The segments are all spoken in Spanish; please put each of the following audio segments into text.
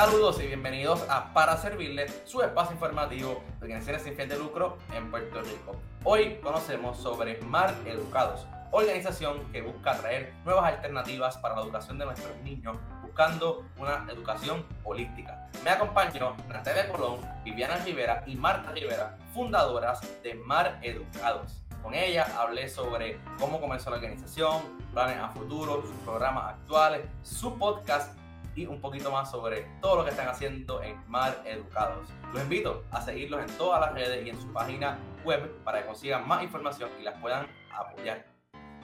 Saludos y bienvenidos a Para Servirle, su espacio informativo de organizaciones sin fin de lucro en Puerto Rico. Hoy conocemos sobre Mar Educados, organización que busca traer nuevas alternativas para la educación de nuestros niños, buscando una educación holística. Me acompañan Natalia Colón, Viviana Rivera y Marta Rivera, fundadoras de Mar Educados. Con ella hablé sobre cómo comenzó la organización, planes a futuro, sus programas actuales, su podcast y un poquito más sobre todo lo que están haciendo en Mar Educados. Los invito a seguirlos en todas las redes y en su página web para que consigan más información y las puedan apoyar.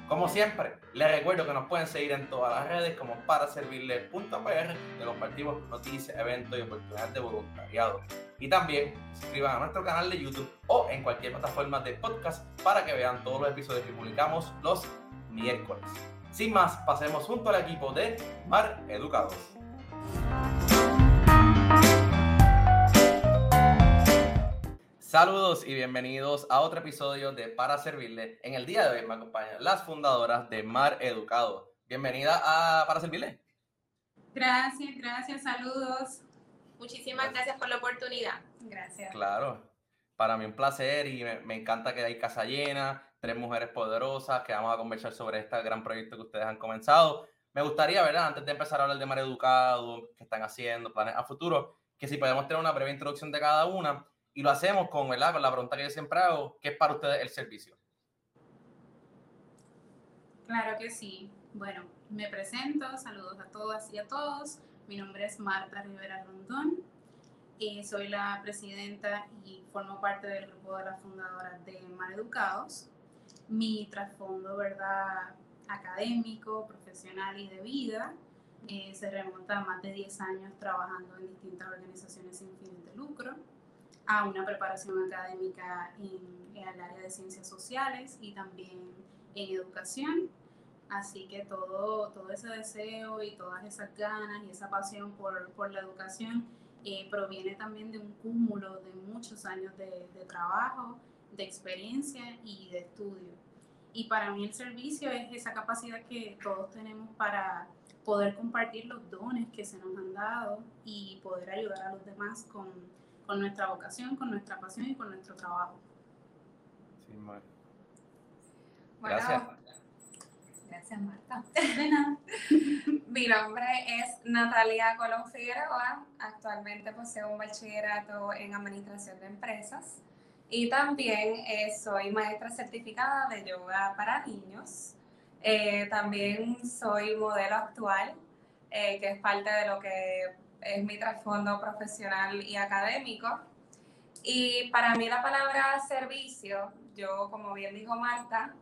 Como siempre, les recuerdo que nos pueden seguir en todas las redes como para servirle.pr, que compartimos noticias, eventos y oportunidades de voluntariado. Y también suscriban a nuestro canal de YouTube o en cualquier plataforma de podcast para que vean todos los episodios que publicamos los miércoles. Sin más, pasemos junto al equipo de Mar Educados. Saludos y bienvenidos a otro episodio de Para Servirle. En el día de hoy me acompañan las fundadoras de Mar Educado. Bienvenida a Para Servirle. Gracias, gracias, saludos. Muchísimas gracias por la oportunidad. Gracias. Claro, para mí un placer y me, me encanta que hay casa llena, tres mujeres poderosas que vamos a conversar sobre este gran proyecto que ustedes han comenzado. Me gustaría, ¿verdad? Antes de empezar a hablar de Mar Educado, qué están haciendo, planes a futuro, que si podemos tener una breve introducción de cada una y lo hacemos con, ¿verdad? con la pregunta que yo siempre hago, ¿qué es para ustedes el servicio? Claro que sí. Bueno, me presento, saludos a todas y a todos. Mi nombre es Marta Rivera Rondón. y soy la presidenta y formo parte del grupo de las fundadoras de Mar Educados. Mi trasfondo, ¿verdad? Académico, profesional y de vida eh, se remonta a más de 10 años trabajando en distintas organizaciones sin fines de lucro a una preparación académica en, el área de ciencias sociales y también en educación. Así que todo, todo ese deseo y todas esas ganas y esa pasión por, por la educación eh, proviene también de un cúmulo de muchos años de, de, trabajo, de experiencia y de estudio. Y para mí el servicio es esa capacidad que todos tenemos para poder compartir los dones que se nos han dado y poder ayudar a los demás con, con nuestra vocación, con nuestra pasión y con nuestro trabajo. Sí, Mar. Gracias. Bueno, gracias, Marta. Mi nombre es Natalia Colón Figueroa. Actualmente poseo un bachillerato en Administración de Empresas y también eh, soy maestra certificada de yoga para niños. Eh, también soy modelo actual, eh, que es parte de lo que es mi trasfondo profesional y académico. Y para mí la palabra servicio, yo como bien dijo Marta,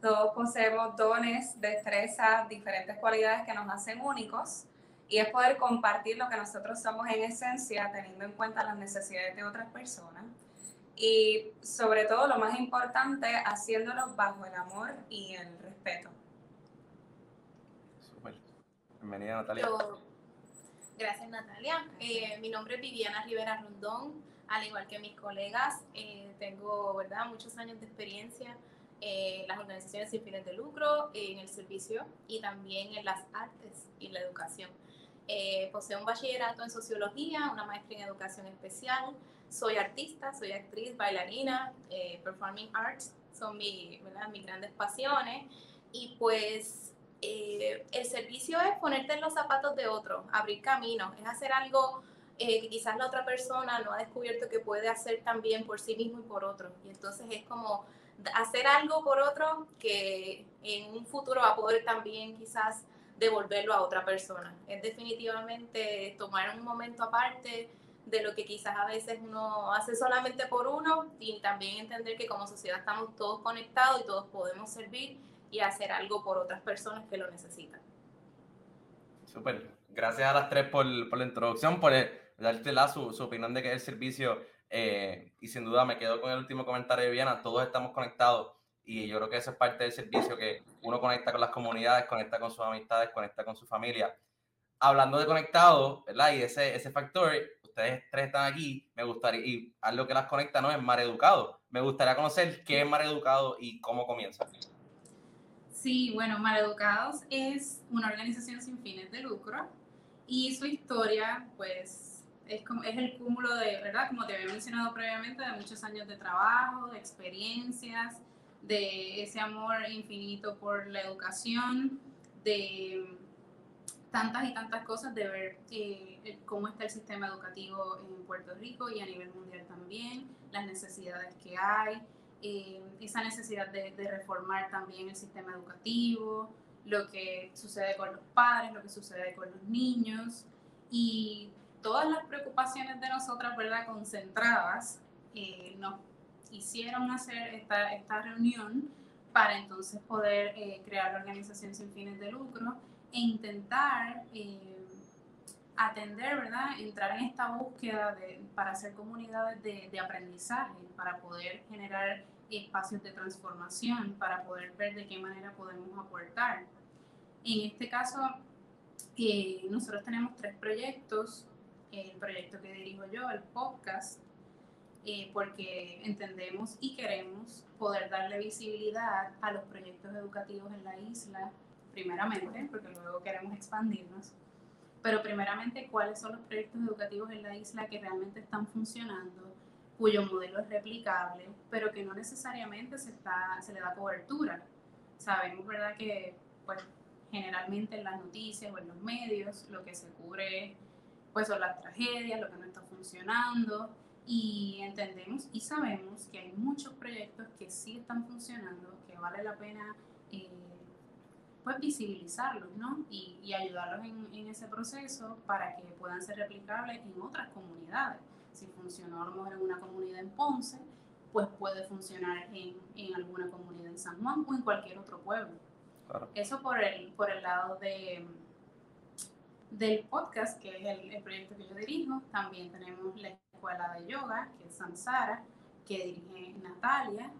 todos poseemos dones, destrezas, diferentes cualidades que nos hacen únicos y es poder compartir lo que nosotros somos en esencia teniendo en cuenta las necesidades de otras personas y sobre todo lo más importante, haciéndolo bajo el amor y el respeto. Súper. Bienvenida Natalia. Yo, Gracias, Natalia. Eh, mi nombre es Viviana Rivera Rondón. Al igual que mis colegas, eh, tengo ¿verdad? muchos años de experiencia en las organizaciones sin fines de lucro, en el servicio y también en las artes y la educación. Eh, poseo un bachillerato en sociología, una maestría en educación especial. Soy artista, soy actriz, bailarina, eh, performing arts son mi, ¿verdad? mis grandes pasiones. Y pues eh, el servicio es ponerte en los zapatos de otro, abrir caminos, es hacer algo eh, que quizás la otra persona no ha descubierto que puede hacer también por sí mismo y por otro. Y entonces es como hacer algo por otro que en un futuro va a poder también quizás devolverlo a otra persona. Es definitivamente tomar un momento aparte de lo que quizás a veces uno hace solamente por uno y también entender que como sociedad estamos todos conectados y todos podemos servir y hacer algo por otras personas que lo necesitan. Súper. Gracias a las tres por, por la introducción, por darte la, su, su, opinión de qué es el servicio. Eh, y sin duda me quedo con el último comentario de Viviana. Todos estamos conectados y yo creo que eso es parte del servicio, que uno conecta con las comunidades, conecta con sus amistades, conecta con su familia. Hablando de conectados, ¿verdad? Y ese, ese factor, ustedes tres están aquí, me gustaría, y algo que las conecta no es Mar Educado. Me gustaría conocer qué es Mar Educado y cómo comienza. Sí, bueno, Maleducados es una organización sin fines de lucro Y su historia, pues, es, como, es el cúmulo de, ¿verdad? Como te había mencionado previamente, de muchos años de trabajo, de experiencias, de ese amor infinito por la educación, de tantas y tantas cosas, de ver eh, cómo está el sistema educativo en Puerto Rico y a nivel mundial también, las necesidades que hay, eh, esa necesidad de, reformar también el sistema educativo, lo que sucede con los padres, lo que sucede con los niños y todas las preocupaciones de nosotras, ¿verdad? Concentradas, eh, nos hicieron hacer esta, esta reunión para entonces poder eh, crear la organización sin fines de lucro e intentar eh, atender, ¿verdad? Entrar en esta búsqueda de, para hacer comunidades de, aprendizaje, para poder generar espacios de transformación, para poder ver de qué manera podemos aportar. En este caso, eh, nosotros tenemos tres proyectos. El proyecto que dirijo yo, el podcast, eh, porque entendemos y queremos poder darle visibilidad a los proyectos educativos en la isla, primeramente, porque luego queremos expandirnos, pero primeramente cuáles son los proyectos educativos en la isla que realmente están funcionando, cuyo modelo es replicable, pero que no necesariamente se, está, se le da cobertura. Sabemos, ¿verdad?, que pues, generalmente en las noticias o en los medios lo que se cubre pues son las tragedias, lo que no está funcionando y entendemos y sabemos que hay muchos proyectos que sí están funcionando, que vale la pena eh, pues visibilizarlos ¿no? y, y ayudarlos en, en, ese proceso para que puedan ser replicables en otras comunidades. Si funcionó a lo mejor en una comunidad en Ponce, pues puede funcionar en, en alguna comunidad en San Juan o en cualquier otro pueblo. Eso por el, por el lado de, del podcast, que es el, el, proyecto que yo dirijo. También tenemos la escuela de yoga, que es Samsara, que dirige Natalia.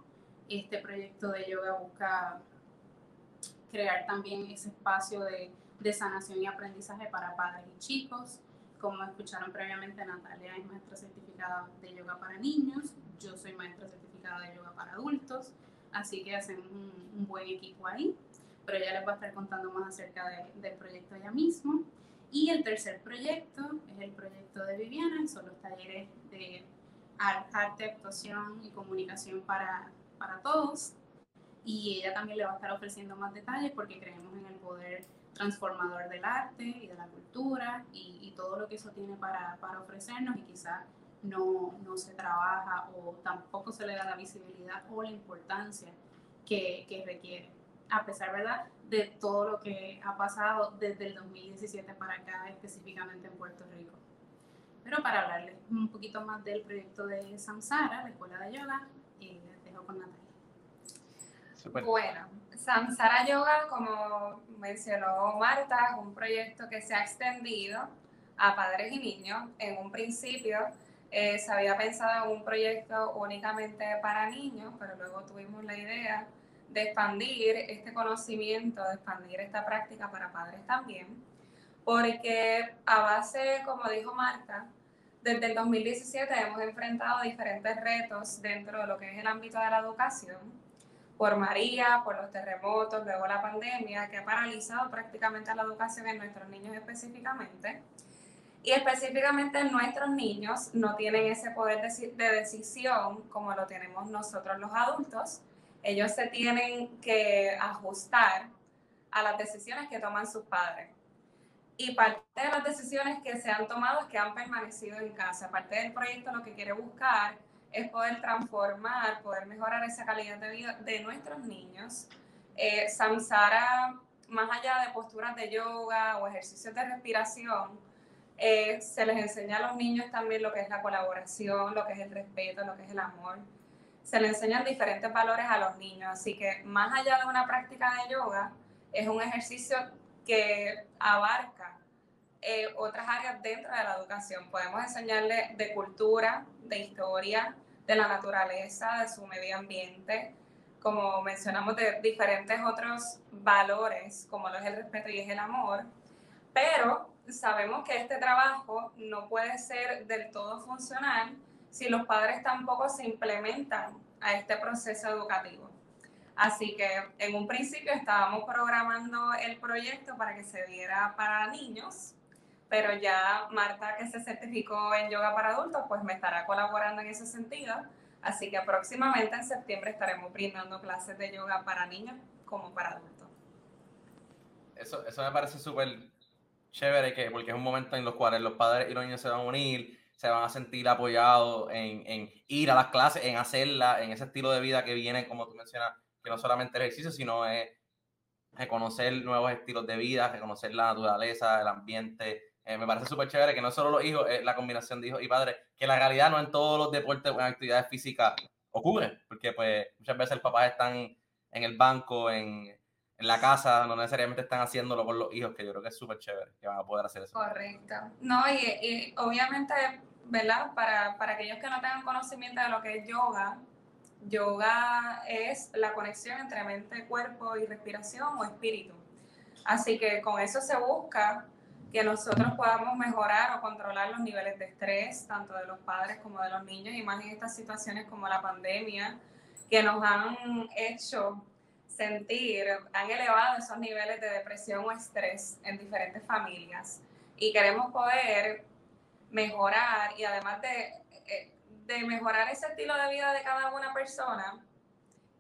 Este proyecto de yoga busca crear también ese espacio de, de sanación y aprendizaje para padres y chicos. Como escucharon previamente, Natalia es maestra certificada de yoga para niños, yo soy maestra certificada de yoga para adultos, así que hacemos un, un buen equipo ahí pero ella les va a estar contando más acerca de, del proyecto ella mismo. Y el tercer proyecto es el proyecto de Viviana, son los talleres de arte, actuación y comunicación para, para todos. Y ella también le va a estar ofreciendo más detalles porque creemos en el poder transformador del arte y de la cultura y, y todo lo que eso tiene para, para ofrecernos y quizás no, no, se trabaja o tampoco se le da la visibilidad o la importancia que, que requiere a pesar, ¿verdad?, de todo lo que ha pasado desde el 2017 para acá, específicamente en Puerto Rico. Pero para hablarles un poquito más del proyecto de Samsara, la escuela de yoga, eh, les dejo con Natalia. Bueno, Samsara Yoga, como mencionó Marta, es un proyecto que se ha extendido a padres y niños. En un principio eh, se había pensado en un proyecto únicamente para niños, pero luego tuvimos la idea de expandir este conocimiento, de expandir esta práctica para padres también, porque a base, como dijo Marta, desde el 2017 hemos enfrentado diferentes retos dentro de lo que es el ámbito de la educación, por María, por los terremotos, luego la pandemia, que ha paralizado prácticamente la educación en nuestros niños específicamente. Y específicamente nuestros niños no tienen ese poder de decisión como lo tenemos nosotros los adultos, ellos se tienen que ajustar a las decisiones que toman sus padres. Y parte de las decisiones que se han tomado es que han permanecido en casa. Parte del proyecto lo que quiere buscar es poder transformar, poder mejorar esa calidad de vida de nuestros niños. Eh, Samsara, más allá de posturas de yoga o ejercicios de respiración, eh, se les enseña a los niños también lo que es la colaboración, lo que es el respeto, lo que es el amor se le enseñan diferentes valores a los niños. Así que más allá de una práctica de yoga, es un ejercicio que abarca eh, otras áreas dentro de la educación. Podemos enseñarle de cultura, de historia, de la naturaleza, de su medio ambiente, como mencionamos, de diferentes otros valores, como lo es el respeto y es el amor. Pero sabemos que este trabajo no puede ser del todo funcional si los padres tampoco se implementan a este proceso educativo. Así que en un principio estábamos programando el proyecto para que se diera para niños, pero ya Marta, que se certificó en yoga para adultos, pues me estará colaborando en ese sentido. Así que próximamente en septiembre estaremos brindando clases de yoga para niños como para adultos. Eso, eso me parece súper chévere, que, porque es un momento en los cuales los padres y los niños se van a unir, se van a sentir apoyados en, en ir a las clases, en hacerlas, en ese estilo de vida que viene, como tú mencionas, que no solamente el ejercicio, sino es reconocer nuevos estilos de vida, reconocer la naturaleza, el ambiente, eh, me parece súper chévere que no solo los hijos, es la combinación de hijos y padres, que la realidad no en todos los deportes o en actividades físicas ocurre, porque pues muchas veces los papás están en el banco, en, en la casa, no necesariamente están haciéndolo con los hijos, que yo creo que es súper chévere que van a poder hacer eso. Correcto. No, y, y obviamente, ¿verdad? Para, para aquellos que no tengan conocimiento de lo que es yoga, yoga es la conexión entre mente, cuerpo y respiración o espíritu. Así que con eso se busca que nosotros podamos mejorar o controlar los niveles de estrés, tanto de los padres como de los niños, y más en estas situaciones como la pandemia, que nos han hecho sentir, han elevado esos niveles de depresión o estrés en diferentes familias. Y queremos poder mejorar y además de, eh, de mejorar ese estilo de vida de cada una persona,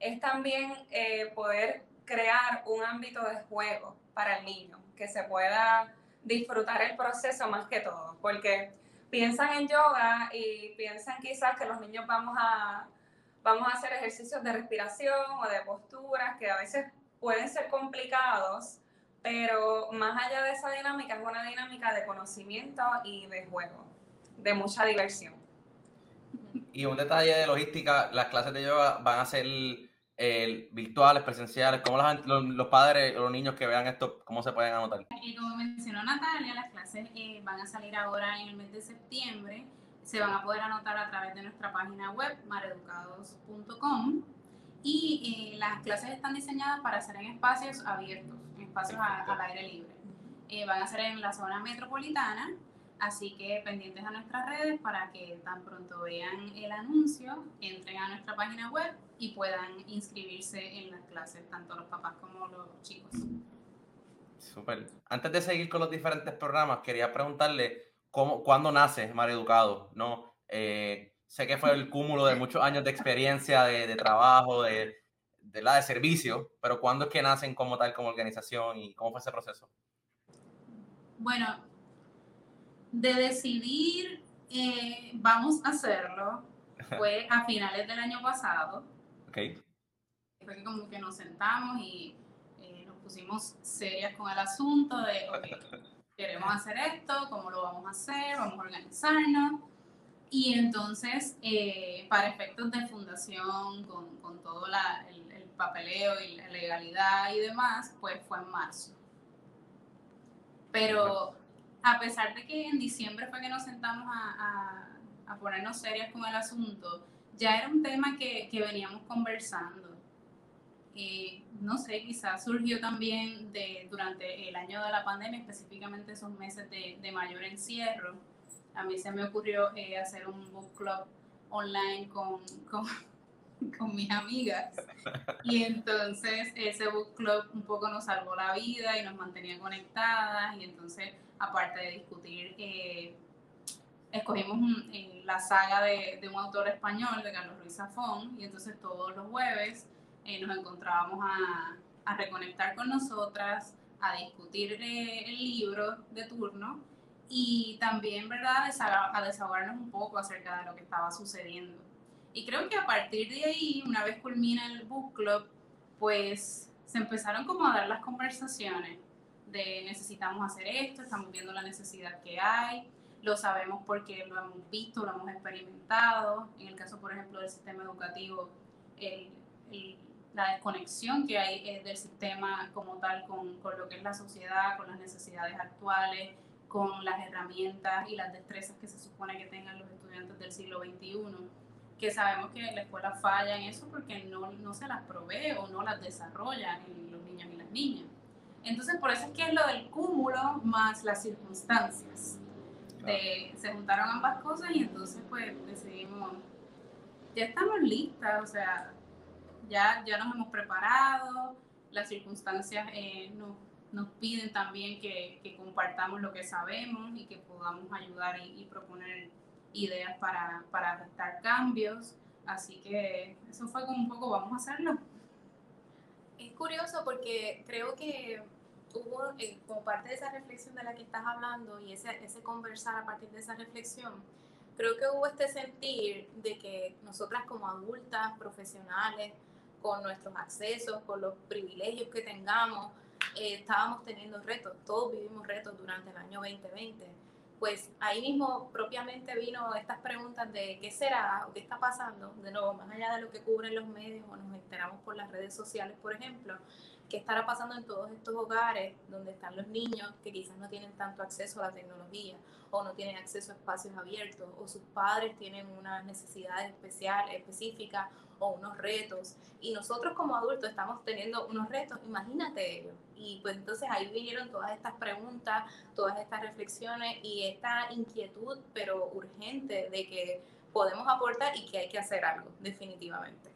es también eh, poder crear un ámbito de juego para el niño, que se pueda disfrutar el proceso más que todo, porque piensan en yoga y piensan quizás que los niños vamos a, vamos a hacer ejercicios de respiración o de posturas que a veces pueden ser complicados, pero más allá de esa dinámica es una dinámica de conocimiento y de juego, de mucha diversión. Y un detalle de logística, las clases de yoga van a ser virtuales, presenciales, ¿cómo los, padres o los niños que vean esto, cómo se pueden anotar? Y como mencionó Natalia, las clases eh, van a salir ahora en el mes de septiembre. Se van a poder anotar a través de nuestra página web, mareducados.com. Y eh, las clases están diseñadas para ser en espacios abiertos, en espacios al aire libre. Eh, van a ser en la zona metropolitana Así que pendientes a nuestras redes para que tan pronto vean el anuncio, entren a nuestra página web y puedan inscribirse en las clases, tanto los papás como los chicos. Súper. Antes de seguir con los diferentes programas, quería preguntarle cómo, cuándo nace Mar Educado, ¿no? Eh, sé que fue el cúmulo de muchos años de experiencia, de, trabajo, de, de, la de servicio, pero ¿cuándo es que nacen como tal, como organización y cómo fue ese proceso? Bueno, de decidir eh, vamos a hacerlo fue a finales del año pasado. Okay. Fue que como que nos sentamos y eh, nos pusimos serias con el asunto de, ok, queremos hacer esto, ¿cómo lo vamos a hacer? Vamos a organizarnos. Y entonces, eh, para efectos de fundación, con, con todo la, el, el, papeleo y la legalidad y demás, pues fue en marzo. Pero a pesar de que en diciembre fue que nos sentamos a, a, ponernos serias con el asunto, ya era un tema que, que veníamos conversando. Eh, no sé, quizás surgió también de, durante el año de la pandemia, específicamente esos meses de, de mayor encierro. A mí se me ocurrió eh, hacer un book club online con, con, con, mis amigas. Y entonces ese book club un poco nos salvó la vida y nos mantenía conectadas. Y entonces aparte de discutir, eh, escogimos eh, la saga de, un autor español, de Carlos Ruiz Zafón, y entonces todos los jueves eh, nos encontrábamos a, reconectar con nosotras, a discutir el libro de turno y también, ¿verdad?, a desahogarnos un poco acerca de lo que estaba sucediendo. Y creo que a partir de ahí, una vez culmina el book club, pues se empezaron como a dar las conversaciones de necesitamos hacer esto, estamos viendo la necesidad que hay, lo sabemos porque lo hemos visto, lo hemos experimentado. En el caso, por ejemplo, del sistema educativo, la desconexión que hay del sistema como tal con, con, lo que es la sociedad, con las necesidades actuales, con las herramientas y las destrezas que se supone que tengan los estudiantes del siglo XXI, que sabemos que la escuela falla en eso porque no, no se las provee o no las desarrolla en los niños y las niñas. Entonces, por eso es que es lo del cúmulo más las circunstancias. se juntaron ambas cosas y entonces pues decidimos, ya estamos listas, o sea, ya, ya nos hemos preparado, las circunstancias eh, nos, nos piden también que, que, compartamos lo que sabemos y que podamos ayudar y, proponer ideas para, para adaptar cambios. Así que eso fue como un poco, vamos a hacerlo. Es curioso porque creo que hubo, eh, como parte de esa reflexión de la que estás hablando y ese, ese conversar a partir de esa reflexión, creo que hubo este sentir de que nosotras como adultas, profesionales, con nuestros accesos, con los privilegios que tengamos, eh, estábamos teniendo retos, todos vivimos retos durante el año 2020. Pues ahí mismo propiamente vino estas preguntas de qué será o qué está pasando, de nuevo, más allá de lo que cubren los medios o nos enteramos por las redes sociales, por ejemplo, qué estará pasando en todos estos hogares donde están los niños que quizás no tienen tanto acceso a la tecnología o no tienen acceso a espacios abiertos o sus padres tienen unas necesidades especiales, específicas o unos retos y nosotros como adultos estamos teniendo unos retos, imagínate ellos. Y pues entonces ahí vinieron todas estas preguntas, todas estas reflexiones y esta inquietud pero urgente de que podemos aportar y que hay que hacer algo, definitivamente.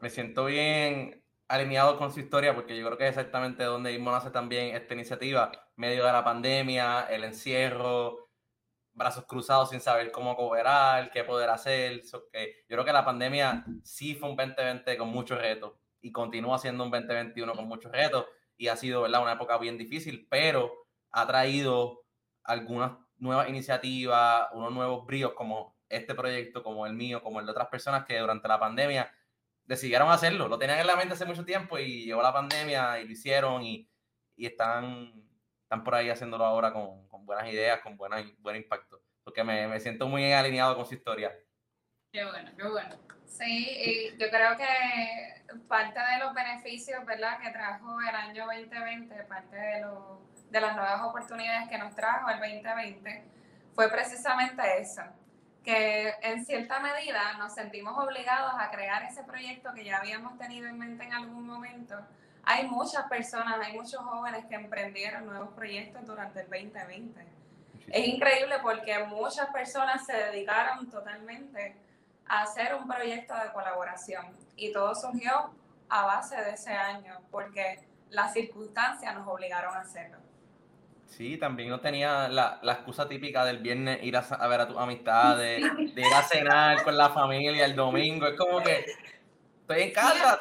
Me siento bien alineado con su historia, porque yo creo que es exactamente donde mismo nace también esta iniciativa, medio de la pandemia, el encierro, brazos cruzados sin saber cómo cooperar, qué poder hacer. que yo creo que la pandemia sí fue un 2020 con muchos retos y continúa siendo un 2021 con muchos retos y ha sido ¿verdad? una época bien difícil, pero ha traído algunas nuevas iniciativas, unos nuevos bríos como este proyecto, como el mío, como el de otras personas que durante la pandemia decidieron hacerlo. Lo tenían en la mente hace mucho tiempo y llegó la pandemia y lo hicieron y, y están, están por ahí haciéndolo ahora con, con buenas ideas, con buena, buen impacto. Porque me, me, siento muy alineado con su historia. Qué bueno, qué bueno. Sí, y yo creo que parte de los beneficios ¿verdad? que trajo el año 2020, parte de, lo, de las nuevas oportunidades que nos trajo el 2020, fue precisamente eso que en cierta medida nos sentimos obligados a crear ese proyecto que ya habíamos tenido en mente en algún momento. Hay muchas personas, hay muchos jóvenes que emprendieron nuevos proyectos durante el 2020. Es increíble porque muchas personas se dedicaron totalmente a hacer un proyecto de colaboración y todo surgió a base de ese año porque las circunstancias nos obligaron a hacerlo. Sí, también no tenía la, la, excusa típica del viernes ir a, ver a tus amistades, de, ir a cenar con la familia el domingo. Es como que estoy en casa,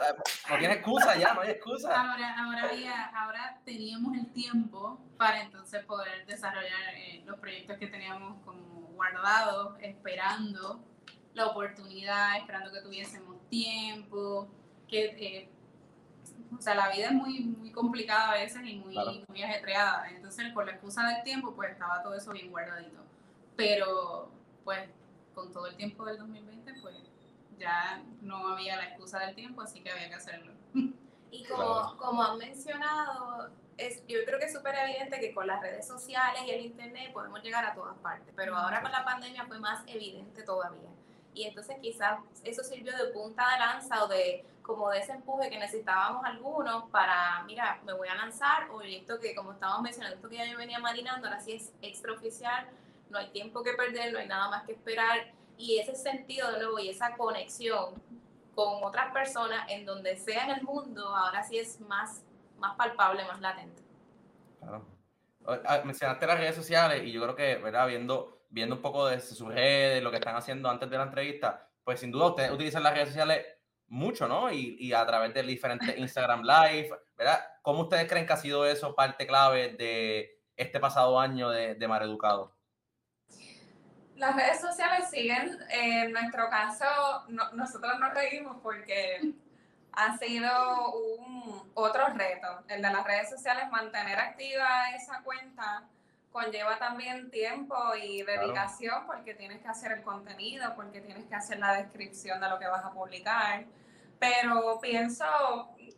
no tiene excusa ya, no hay excusa. Ahora, ahora, había, ahora teníamos el tiempo para entonces poder desarrollar eh, los proyectos que teníamos como guardados, esperando la oportunidad, esperando que tuviésemos tiempo, que eh, o sea, la vida es muy, muy complicada a veces y muy, muy ajetreada. Entonces, por la excusa del tiempo, pues estaba todo eso bien guardadito. Pero, pues, con todo el tiempo del 2020, pues ya no había la excusa del tiempo, así que había que hacerlo. Y como, como han mencionado, es, yo creo que es súper evidente que con las redes sociales y el internet podemos llegar a todas partes, pero ahora con la pandemia fue más evidente todavía. Y entonces quizás eso sirvió de punta de lanza o de como de ese empuje que necesitábamos algunos para, mira, me voy a lanzar, o esto que como estábamos mencionando, esto que ya yo venía marinando, ahora sí es extraoficial, no hay tiempo que perder, no hay nada más que esperar, y ese sentido de nuevo y esa conexión con otras personas en donde sea en el mundo, ahora sí es más, más palpable, más latente. Claro. Ah, mencionaste las redes sociales y yo creo que, ¿verdad? Viendo, viendo un poco de sus redes, lo que están haciendo antes de la entrevista, pues sin duda ustedes utilizan las redes sociales mucho, ¿no? Y, y, a través de diferentes Instagram Live, ¿verdad? ¿Cómo ustedes creen que ha sido eso parte clave de este pasado año de, de Mar Educado? Las redes sociales siguen, en nuestro caso, nosotros nos reímos porque ha sido un otro reto, el de las redes sociales, mantener activa esa cuenta conlleva también tiempo y dedicación porque tienes que hacer el contenido, porque tienes que hacer la descripción de lo que vas a publicar pero pienso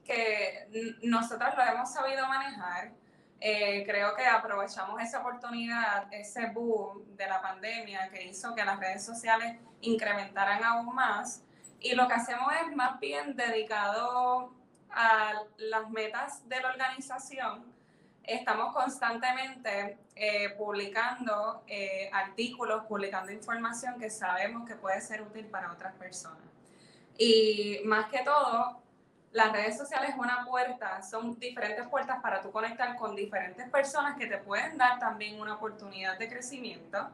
que nosotros lo hemos sabido manejar. Eh, creo que aprovechamos esa oportunidad, ese boom de la pandemia que hizo que las redes sociales incrementaran aún más. Y lo que hacemos es más bien dedicado a las metas de la organización. Estamos constantemente eh, publicando eh, artículos, publicando información que sabemos que puede ser útil para otras personas. Y más que todo, las redes sociales es una puerta, son diferentes puertas para tú conectar con diferentes personas que te pueden dar también una oportunidad de crecimiento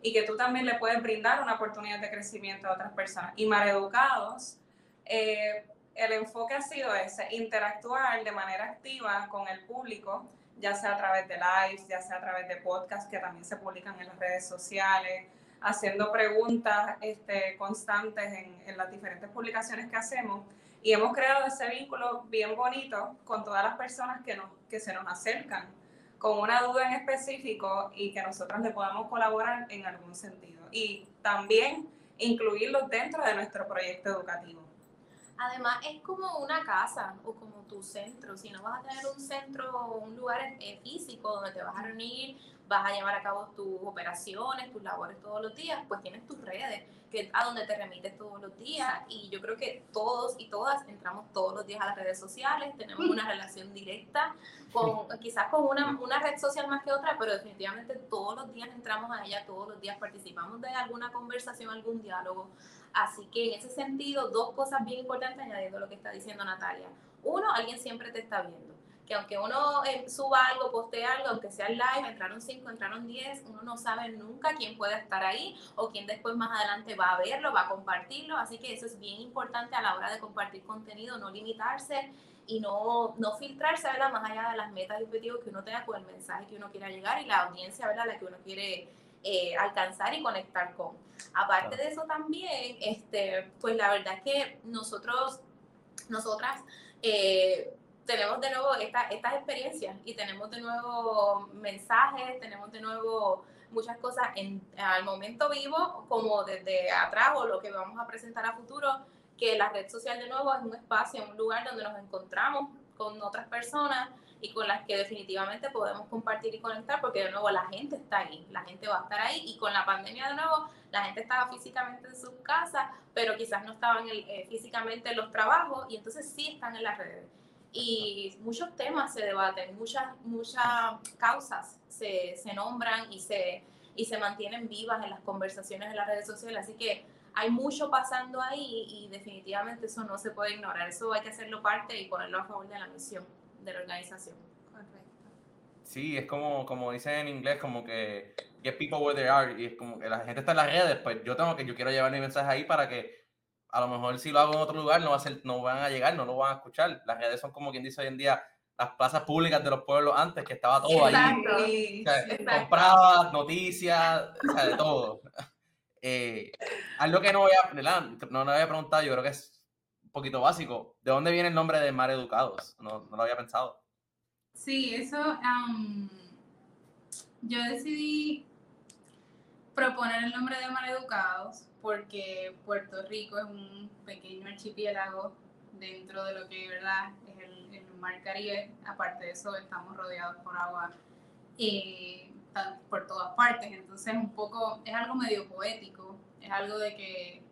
y que tú también le puedes brindar una oportunidad de crecimiento a otras personas. Y Mareducados, eh, el enfoque ha sido ese, interactuar de manera activa con el público, ya sea a través de lives, ya sea a través de podcasts que también se publican en las redes sociales, haciendo preguntas este, constantes en, en las diferentes publicaciones que hacemos y hemos creado ese vínculo bien bonito con todas las personas que, nos, que se nos acercan con una duda en específico y que nosotros le podamos colaborar en algún sentido. Y también incluirlos dentro de nuestro proyecto educativo. Además, es como una casa o como tu centro. Si no vas a tener un centro o un lugar físico donde te vas a reunir, vas a llevar a cabo tus operaciones, tus labores todos los días, pues tienes tus redes que a donde te remites todos los días y yo creo que todos y todas entramos todos los días a las redes sociales, tenemos una relación directa con quizás con una, una red social más que otra, pero definitivamente todos los días entramos a ella, todos los días participamos de alguna conversación, algún diálogo. Así que en ese sentido, dos cosas bien importantes añadiendo lo que está diciendo Natalia. Uno, alguien siempre te está viendo que aunque uno eh, suba algo, postea algo, aunque sea live, entraron 5, entraron 10, uno no sabe nunca quién puede estar ahí o quién después más adelante va a verlo, va a compartirlo. Así que eso es bien importante a la hora de compartir contenido, no limitarse y no, no filtrarse ¿verdad? más allá de las metas y objetivos que uno tenga con el mensaje que uno quiera llegar y la audiencia ¿verdad? la que uno quiere eh, alcanzar y conectar con. Aparte de eso también, este, pues la verdad es que nosotros, nosotras, eh, tenemos de nuevo esta, estas experiencias y tenemos de nuevo mensajes, tenemos de nuevo muchas cosas en, al momento vivo, como desde atrás o lo que vamos a presentar a futuro, que la red social de nuevo es un espacio, un lugar donde nos encontramos con otras personas y con las que definitivamente podemos compartir y conectar, porque de nuevo la gente está ahí, la gente va a estar ahí y con la pandemia de nuevo la gente estaba físicamente en sus casas, pero quizás no estaban eh, físicamente en los trabajos y entonces sí están en las redes y muchos temas se debaten, muchas, muchas causas se, se nombran y se, y se mantienen vivas en las conversaciones en las redes sociales. Así que hay mucho pasando ahí y definitivamente eso no se puede ignorar. Eso hay que hacerlo parte y ponerlo a favor de la misión de la organización. Correcto. Sí, es como, como dicen en inglés, como que get people where they are. Y es como que la gente está en las redes, pues yo tengo que, yo quiero llevar mi mensaje ahí para que a lo mejor si lo hago en otro lugar no, va a ser, no van a llegar, no lo van a escuchar. Las redes son como quien dice hoy en día las plazas públicas de los pueblos antes, que estaba todo ahí. compraba noticias, o sea, de todo. Eh, algo que no voy a, no, no había preguntado, yo creo que es un poquito básico. ¿De dónde viene el nombre de Mar Educados? No, no lo había pensado. Sí, eso. yo decidí proponer el nombre de Mar Educados porque Puerto Rico es un pequeño archipiélago dentro de lo que verdad es el, mar Caribe. Aparte de eso, estamos rodeados por agua por todas partes. Entonces, un poco es algo medio poético. Es algo de que,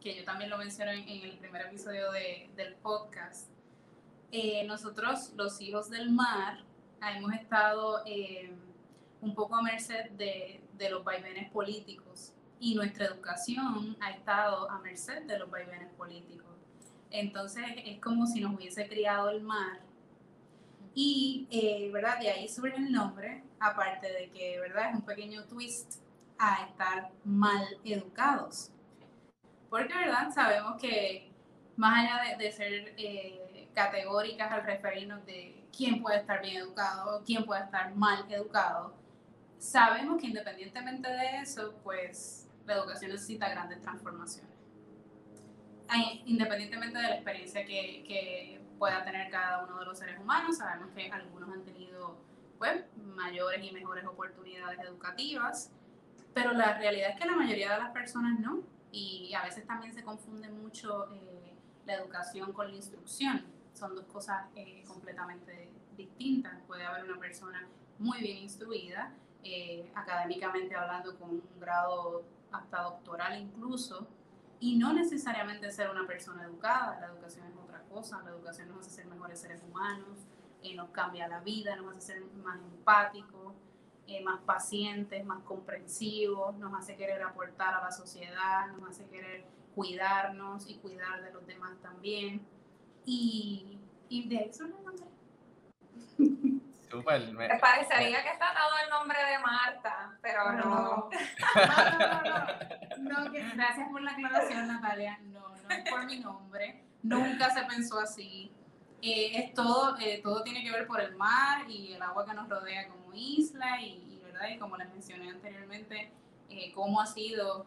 que yo también lo mencioné en, el primer episodio de, del podcast. Eh, nosotros, los hijos del mar, hemos estado eh, un poco a merced de, de los vaivenes políticos y nuestra educación ha estado a merced de los vaivenes políticos. Entonces es como si nos hubiese criado el mar. Y, eh, ¿verdad? De ahí surge el nombre, aparte de que, ¿verdad? Es un pequeño twist a estar mal educados. Porque, ¿verdad? Sabemos que más allá de, ser eh, categóricas al referirnos de quién puede estar bien educado, quién puede estar mal educado, sabemos que independientemente de eso, pues la educación necesita grandes transformaciones. Independientemente de la experiencia que, pueda tener cada uno de los seres humanos, sabemos que algunos han tenido pues, mayores y mejores oportunidades educativas, pero la realidad es que la mayoría de las personas no, y a veces también se confunde mucho eh, la educación con la instrucción. Son dos cosas eh, completamente distintas. Puede haber una persona muy bien instruida, eh, académicamente hablando, con un grado hasta doctoral incluso, y no necesariamente ser una persona educada, la educación es otra cosa, la educación nos hace ser mejores seres humanos, eh, nos cambia la vida, nos hace ser más empáticos, eh, más pacientes, más comprensivos, nos hace querer aportar a la sociedad, nos hace querer cuidarnos y cuidar de los demás también. Y, y de eso no Super, me... parecería que está dado el nombre de Marta, pero no. No, no, no, gracias por la aclaración, Natalia. No, no es por mi nombre. Nunca se pensó así. Eh, es todo, eh, todo tiene que ver por el mar y el agua que nos rodea como isla y, ¿verdad? y como les mencioné anteriormente, eh, cómo ha sido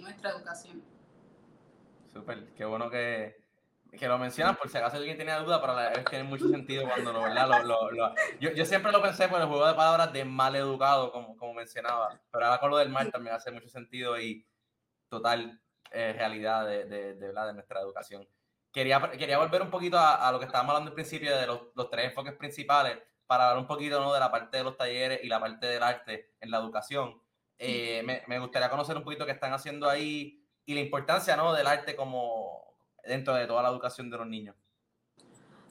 nuestra educación. Súper, qué bueno que, que lo mencionas, por si acaso alguien tenía duda, pero la verdad tiene mucho sentido cuando lo, ¿verdad? Lo, lo, yo, yo, siempre lo pensé por el juego de palabras de mal educado, como, como mencionaba, pero ahora con lo del mar también hace mucho sentido y total realidad de, de, de, de nuestra educación. Quería, quería volver un poquito a, a lo que estábamos hablando al principio de los, los, tres enfoques principales para hablar un poquito ¿no? de la parte de los talleres y la parte del arte en la educación. Eh, me, me, gustaría conocer un poquito qué están haciendo ahí y la importancia ¿no? del arte como dentro de toda la educación de los niños.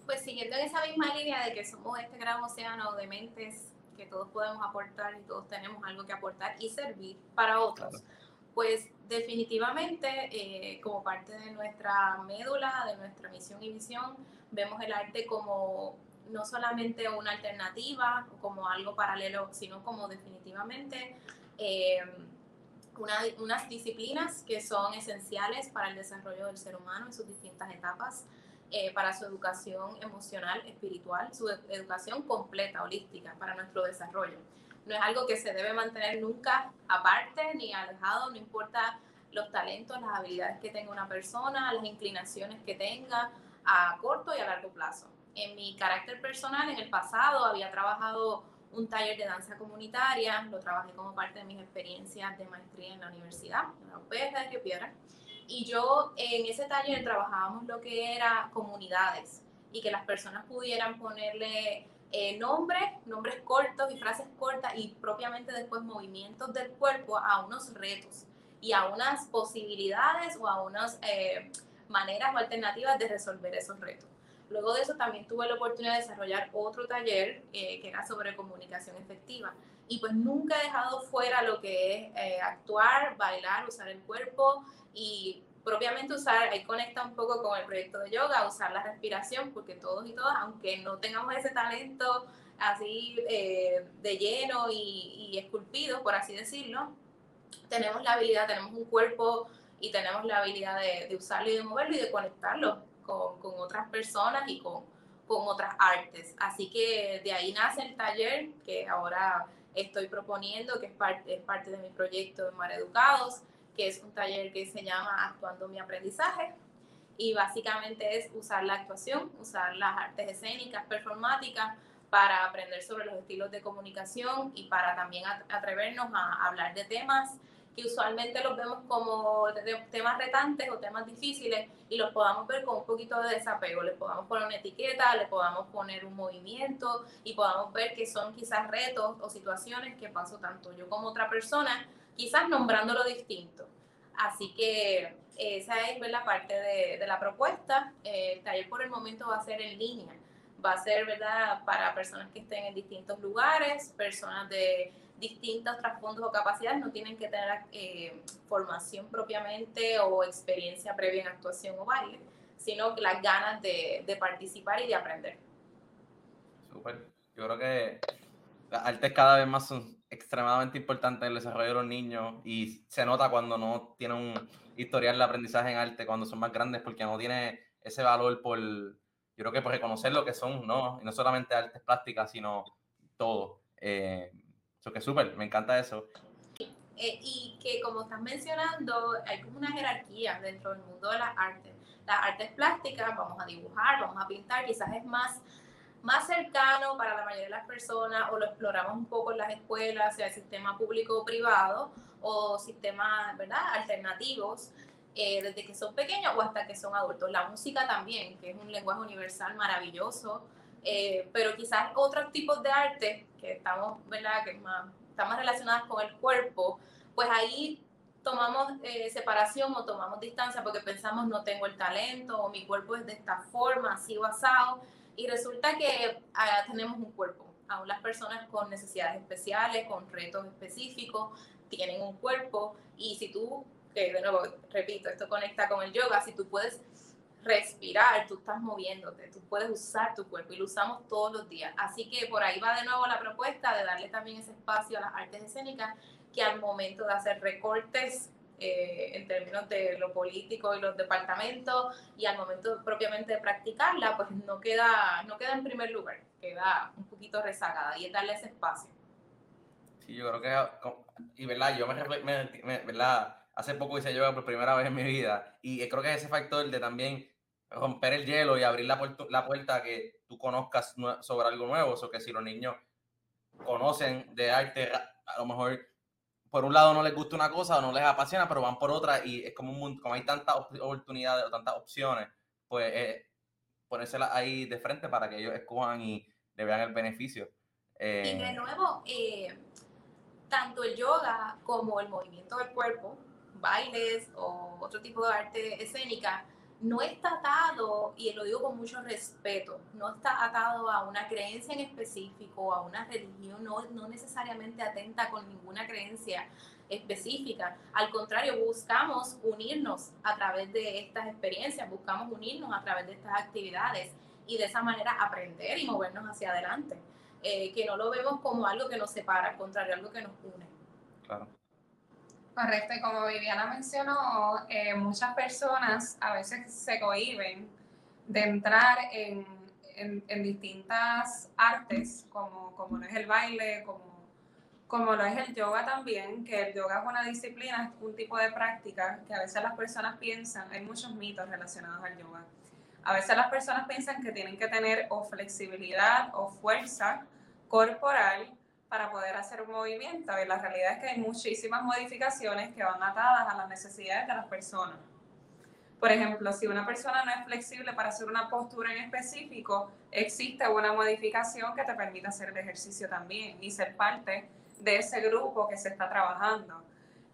Pues siguiendo en esa misma línea de que somos este gran océano de mentes que todos podemos aportar y todos tenemos algo que aportar y servir para otros. Claro pues definitivamente eh, como parte de nuestra médula, de nuestra misión y visión, vemos el arte como no solamente una alternativa, como algo paralelo, sino como definitivamente eh, una, unas disciplinas que son esenciales para el desarrollo del ser humano en sus distintas etapas, eh, para su educación emocional, espiritual, su educación completa, holística, para nuestro desarrollo no es algo que se debe mantener nunca aparte ni alejado, no importa los talentos, las habilidades que tenga una persona, las inclinaciones que tenga a corto y a largo plazo. En mi carácter personal, en el pasado había trabajado un taller de danza comunitaria, lo trabajé como parte de mis experiencias de maestría en la universidad, en la UPS de Río Piedra, y yo en ese taller trabajábamos lo que era comunidades y que las personas pudieran ponerle eh, nombres, nombres cortos y frases cortas y propiamente después movimientos del cuerpo a unos retos y a unas posibilidades o a unas eh, maneras o alternativas de resolver esos retos. Luego de eso también tuve la oportunidad de desarrollar otro taller eh, que era sobre comunicación efectiva. Y pues nunca he dejado fuera lo que es actuar, bailar, usar el cuerpo y propiamente usar, ahí conecta un poco con el proyecto de yoga, usar la respiración, porque todos y todas, aunque no tengamos ese talento así eh, de lleno y, y, esculpido, por así decirlo, tenemos la habilidad, tenemos un cuerpo y tenemos la habilidad de, de usarlo y de moverlo y de conectarlo con, otras personas y con, con otras artes. Así que de ahí nace el taller que ahora estoy proponiendo, que es parte, es parte de mi proyecto de Mar Educados que es un taller que se llama Actuando mi aprendizaje y básicamente es usar la actuación, usar las artes escénicas, performáticas para aprender sobre los estilos de comunicación y para también atrevernos a hablar de temas que usualmente los vemos como temas retantes o temas difíciles y los podamos ver con un poquito de desapego, les podamos poner una etiqueta, le podamos poner un movimiento y podamos ver que son quizás retos o situaciones que paso tanto yo como otra persona quizás nombrándolo distinto. Así que esa es la parte de, de la propuesta. el taller por el momento va a ser en línea. Va a ser ¿verdad? para personas que estén en distintos lugares, personas de distintos trasfondos o capacidades, no tienen que tener eh, formación propiamente o experiencia previa en actuación o baile, sino las ganas de, de participar y de aprender. Súper. Yo creo que las artes cada vez más son extremadamente importante en el desarrollo de los niños y se nota cuando no tienen un historial de aprendizaje en arte, cuando son más grandes, porque no tiene ese valor por, yo creo que por reconocer lo que son, ¿no? Y no solamente artes plásticas, sino todo. Eh, eso que súper, me encanta eso. Eh, y que como estás mencionando, hay como una jerarquía dentro del mundo de las artes. Las artes plásticas, vamos a dibujar, vamos a pintar, quizás es más más cercano para la mayoría de las personas o lo exploramos un poco en las escuelas, sea el sistema público o privado o sistemas ¿verdad? alternativos, eh, desde que son pequeños o hasta que son adultos. La música también, que es un lenguaje universal maravilloso, eh, pero quizás otros tipos de arte que estamos, ¿verdad? que más, están más relacionadas con el cuerpo, pues ahí tomamos eh, separación o tomamos distancia porque pensamos no tengo el talento o mi cuerpo es de esta forma, así basado y resulta que ah, tenemos un cuerpo. Aún las personas con necesidades especiales, con retos específicos, tienen un cuerpo. Y si tú, que de nuevo, repito, esto conecta con el yoga, si tú puedes respirar, tú estás moviéndote, tú puedes usar tu cuerpo y lo usamos todos los días. Así que por ahí va de nuevo la propuesta de darle también ese espacio a las artes escénicas que al momento de hacer recortes eh, en términos de lo político y los departamentos y al momento propiamente de practicarla, pues no queda, no queda en primer lugar, queda un poquito rezagada y es darle ese espacio. Sí, yo creo que, y verdad, yo me, verdad, hace poco hice yoga por primera vez en mi vida y creo que ese factor de también romper el hielo y abrir la, puerta, la puerta a que tú conozcas sobre algo nuevo, o que si los niños conocen de arte, a lo mejor por un lado no les gusta una cosa o no les apasiona, pero van por otra y es como un mundo, como hay tantas oportunidades o tantas opciones, pues eh, ponérselas ahí de frente para que ellos escojan y le vean el beneficio. y de eh, nuevo, eh, tanto el yoga como el movimiento del cuerpo, bailes o otro tipo de arte escénica, no está atado, y lo digo con mucho respeto, no está atado a una creencia en específico, a una religión, no, no necesariamente atenta con ninguna creencia específica. Al contrario, buscamos unirnos a través de estas experiencias, buscamos unirnos a través de estas actividades y de esa manera aprender y movernos hacia adelante. Eh, que no lo vemos como algo que nos separa, al contrario, algo que nos une. Claro. Correcto, y como Viviana mencionó, eh, muchas personas a veces se cohiben de entrar en, en, distintas artes, como, como lo es el baile, como, como es el yoga también, que el yoga es una disciplina, es un tipo de práctica que a veces las personas piensan, hay muchos mitos relacionados al yoga. A veces las personas piensan que tienen que tener o flexibilidad o fuerza corporal para poder hacer un movimiento. Y la realidad es que hay muchísimas modificaciones que van atadas a las necesidades de las personas. Por ejemplo, si una persona no es flexible para hacer una postura en específico, existe una modificación que te permite hacer el ejercicio también y ser parte de ese grupo que se está trabajando.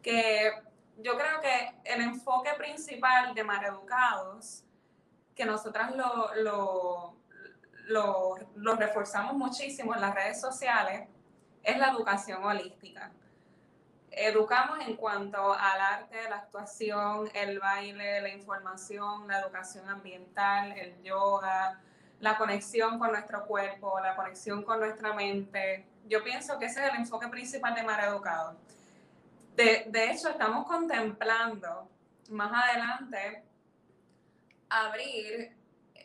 Que yo creo que el enfoque principal de Educados, que nosotras lo, lo, lo, lo reforzamos muchísimo en las redes sociales, es la educación holística. Educamos en cuanto al arte, la actuación, el baile, la información, la educación ambiental, el yoga, la conexión con nuestro cuerpo, la conexión con nuestra mente. Yo pienso que ese es el enfoque principal de Mar Educado. De, de hecho, estamos contemplando más adelante abrir,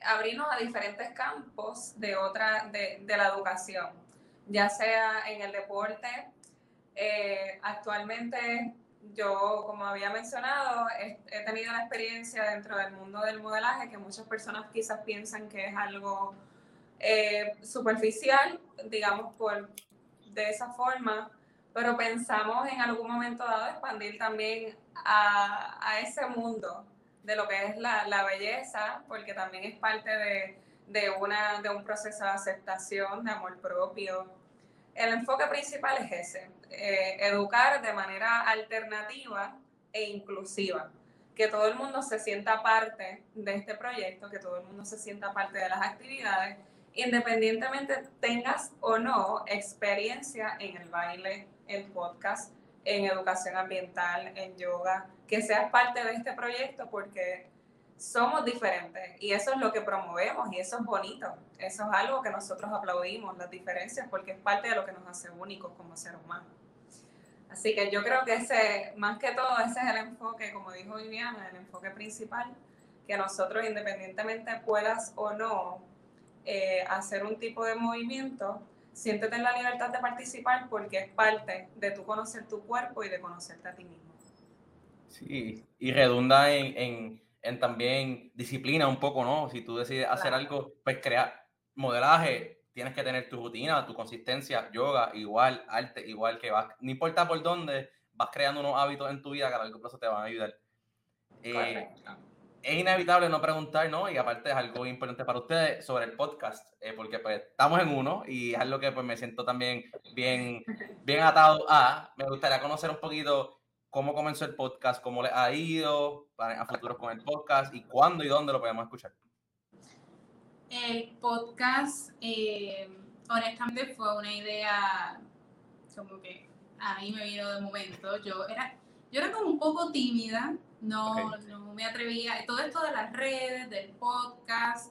abrirnos a diferentes campos de, otra, de, de la educación ya sea en el deporte. Eh, actualmente yo, como había mencionado, he, tenido la experiencia dentro del mundo del modelaje que muchas personas quizás piensan que es algo eh, superficial, digamos por de esa forma, pero pensamos en algún momento dado expandir también a, a ese mundo de lo que es la, la belleza, porque también es parte de, de, una, de un proceso de aceptación, de amor propio. El enfoque principal es ese, eh, educar de manera alternativa e inclusiva, que todo el mundo se sienta parte de este proyecto, que todo el mundo se sienta parte de las actividades, independientemente tengas o no experiencia en el baile, en podcast, en educación ambiental, en yoga, que seas parte de este proyecto porque somos diferentes y eso es lo que promovemos y eso es bonito. Eso es algo que nosotros aplaudimos, las diferencias, porque es parte de lo que nos hace únicos como seres humanos. Así que yo creo que ese, más que todo, ese es el enfoque, como dijo Viviana, el enfoque principal, que nosotros independientemente puedas o no eh, hacer un tipo de movimiento, siéntete en la libertad de participar porque es parte de tu conocer tu cuerpo y de conocerte a ti mismo. Sí, y redunda en en también disciplina un poco, ¿no? Si tú decides hacer algo, pues crear modelaje, tienes que tener tu rutina, tu consistencia, yoga, igual, arte, igual que vas, no importa por dónde, vas creando unos hábitos en tu vida que a largo plazo te van a ayudar. Eh, es inevitable no preguntar, ¿no? Y aparte es algo importante para ustedes sobre el podcast, eh, porque pues estamos en uno y es algo que pues me siento también bien, bien atado a. Me gustaría conocer un poquito cómo comenzó el podcast, cómo le ha ido a futuro con el podcast y cuándo y dónde lo podemos escuchar. El podcast, eh, honestamente, fue una idea como que ahí me vino de momento. Yo era, yo era como un poco tímida No, no me atrevía. Todo esto de las redes, del podcast,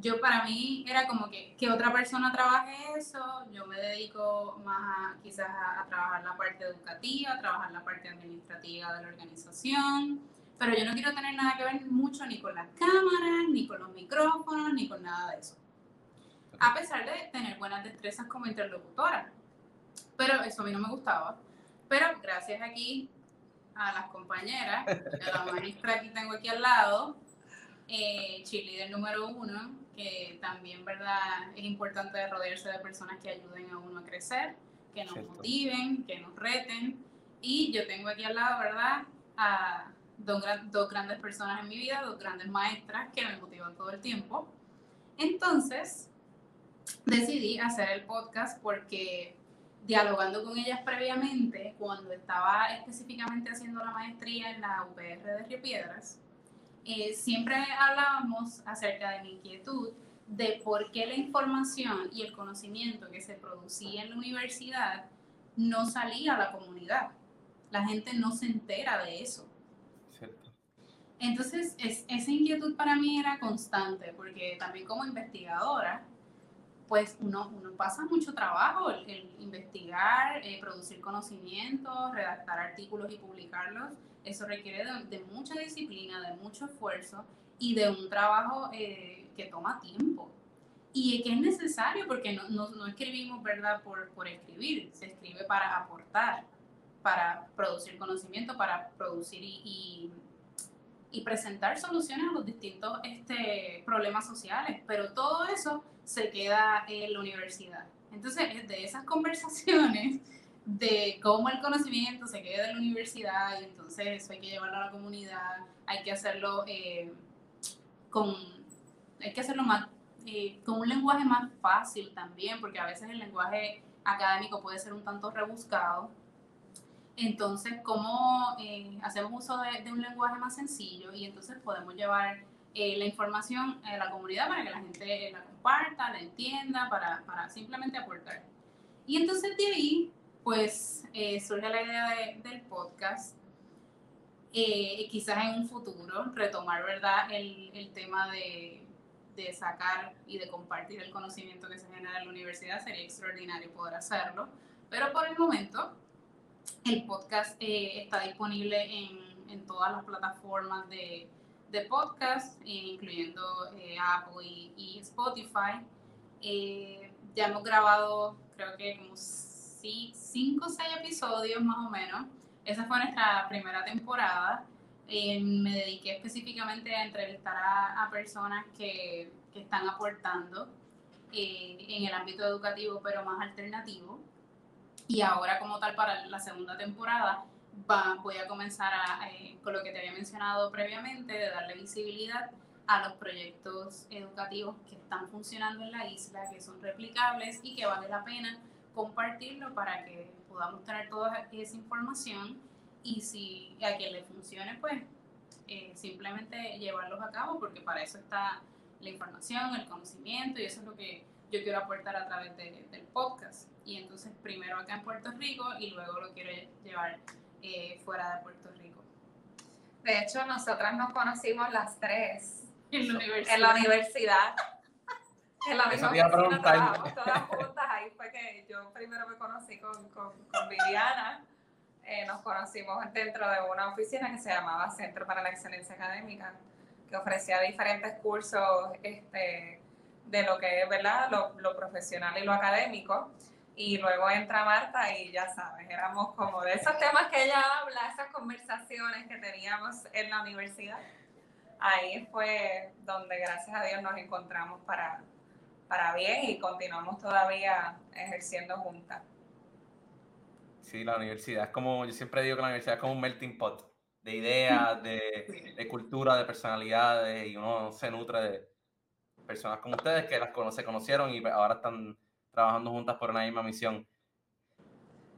yo para mí era como que, que otra persona trabaje eso, yo me dedico más a, quizás a, trabajar la parte educativa, a trabajar la parte administrativa de la organización, pero yo no quiero tener nada que ver mucho ni con las cámaras, ni con los micrófonos, ni con nada de eso. A pesar de tener buenas destrezas como interlocutora. Pero eso a mí no me gustaba. Pero gracias aquí a las compañeras, a la maestra que tengo aquí al lado, eh, del número uno, que también, ¿verdad? Es importante rodearse de personas que ayuden a uno a crecer, que nos motiven, que nos reten. Y yo tengo aquí al lado, ¿verdad? A dos, dos grandes personas en mi vida, dos grandes maestras que me motivan todo el tiempo. Entonces, decidí hacer el podcast porque dialogando con ellas previamente, cuando estaba específicamente haciendo la maestría en la UPR de Río Piedras, eh, siempre hablábamos acerca de mi inquietud de por qué la información y el conocimiento que se producía en la universidad no salía a la comunidad. La gente no se entera de eso. Entonces, esa inquietud para mí era constante, porque también como investigadora, pues uno, uno pasa mucho trabajo, el, investigar, eh, producir conocimientos, redactar artículos y publicarlos, eso requiere de, mucha disciplina, de mucho esfuerzo y de un trabajo eh, que toma tiempo. Y que es necesario porque no, no, escribimos, ¿verdad?, por, por escribir, se escribe para aportar, para producir conocimiento, para producir y, y, presentar soluciones a los distintos este, problemas sociales. Pero todo eso se queda en la universidad. Entonces, de esas conversaciones de cómo el conocimiento se queda en la universidad y entonces eso hay que llevarlo a la comunidad, hay que hacerlo eh, con, hay que hacerlo más, eh, con un lenguaje más fácil también, porque a veces el lenguaje académico puede ser un tanto rebuscado. Entonces, ¿cómo eh, hacemos uso de, de, un lenguaje más sencillo y entonces podemos llevar eh, la información a la comunidad para que la gente comparta, la entienda, para, para simplemente aportar. Y entonces de ahí, pues eh, surge la idea del podcast. Eh, quizás en un futuro retomar, ¿verdad?, el, el tema de, de, sacar y de compartir el conocimiento que se genera en la universidad. Sería extraordinario poder hacerlo. Pero por el momento, el podcast está disponible en, en todas las plataformas de, de podcast, incluyendo eh, Apple y, Spotify. Eh, ya hemos grabado, creo que como cinco o seis episodios más o menos. Esa fue nuestra primera temporada. Eh, me dediqué específicamente a entrevistar a, personas que, que, están aportando en el ámbito educativo, pero más alternativo. Y ahora como tal para la segunda temporada voy a comenzar eh, con lo que te había mencionado previamente, de darle visibilidad a los proyectos educativos que están funcionando en la isla, que son replicables y que vale la pena compartirlo para que podamos tener toda esa información y si a quien le funcione, pues eh, simplemente llevarlos a cabo, porque para eso está la información, el conocimiento y eso es lo que yo quiero aportar a través del podcast. Y entonces primero acá en Puerto Rico y luego lo quiero llevar eh, fuera de Puerto Rico. De hecho, nosotras nos conocimos las tres en la universidad. En la universidad. En la misma oficina trabajamos todas juntas. Ahí fue que yo primero me conocí con, con, Viviana. Eh, nos conocimos dentro de una oficina que se llamaba Centro para la Excelencia Académica, que ofrecía diferentes cursos este, de lo que es ¿verdad? Lo, lo profesional y lo académico y luego entra Marta y ya sabes, éramos como de esos temas que ella habla, esas conversaciones que teníamos en la universidad. Ahí fue donde gracias a Dios nos encontramos para, para bien y continuamos todavía ejerciendo juntas. Sí, la universidad es como, yo siempre digo que la universidad es como un melting pot de ideas, de, de cultura, de personalidades y uno se nutre de personas como ustedes que las conoce, conocieron y ahora están trabajando juntas por una misma misión.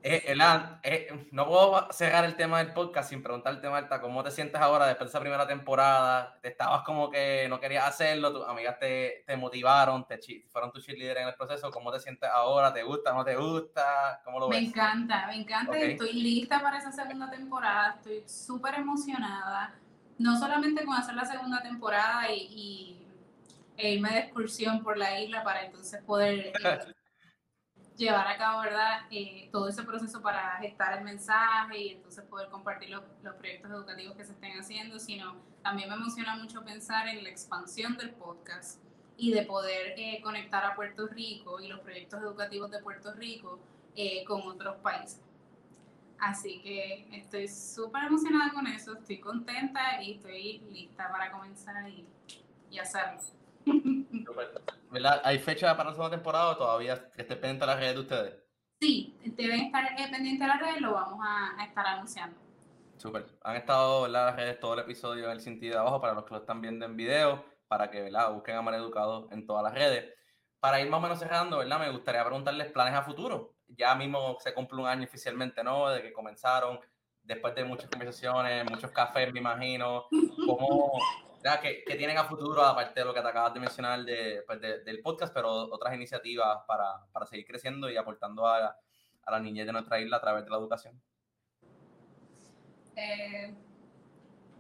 Eh, eh, no puedo cerrar el tema del podcast sin preguntarte, Marta, ¿cómo te sientes ahora después de esa primera temporada? ¿Te estabas como que no querías hacerlo? ¿Tus amigas te, te motivaron? Te, ¿Fueron tus cheerleaders en el proceso? ¿Cómo te sientes ahora? ¿Te gusta? ¿No te gusta? ¿Cómo lo ves? Me encanta, me encanta. Estoy lista para esa segunda temporada. Estoy súper emocionada. no solamente con hacer la segunda temporada y, e irme de excursión por la isla para entonces poder eh, llevar a cabo, ¿verdad? Eh, todo ese proceso para gestar el mensaje y entonces poder compartir los, proyectos educativos que se estén haciendo, sino también me emociona mucho pensar en la expansión del podcast y de poder eh, conectar a Puerto Rico y los proyectos educativos de Puerto Rico eh, con otros países. Así que estoy súper emocionada con eso, estoy contenta y estoy lista para comenzar y, y hacerlo. ¿Hay fecha para la segunda temporada o todavía que esté pendiente de las redes de ustedes? Sí, deben estar eh, pendientes de las redes, lo vamos a, estar anunciando. Súper. Han estado en las redes todo el episodio en el sentido de abajo para los que lo están viendo en video, para que ¿verdad? busquen a Mar Educado en todas las redes. Para ir más o menos cerrando, ¿verdad? me gustaría preguntarles planes a futuro. Ya mismo se cumple un año oficialmente, ¿no? De que comenzaron, después de muchas conversaciones, muchos cafés, me imagino. ¿Cómo, ¿Qué, tienen a futuro, aparte de lo que te acabas de mencionar pues, de, del podcast, pero otras iniciativas para, para seguir creciendo y aportando a, a, la niñez de nuestra isla a través de la educación? Eh,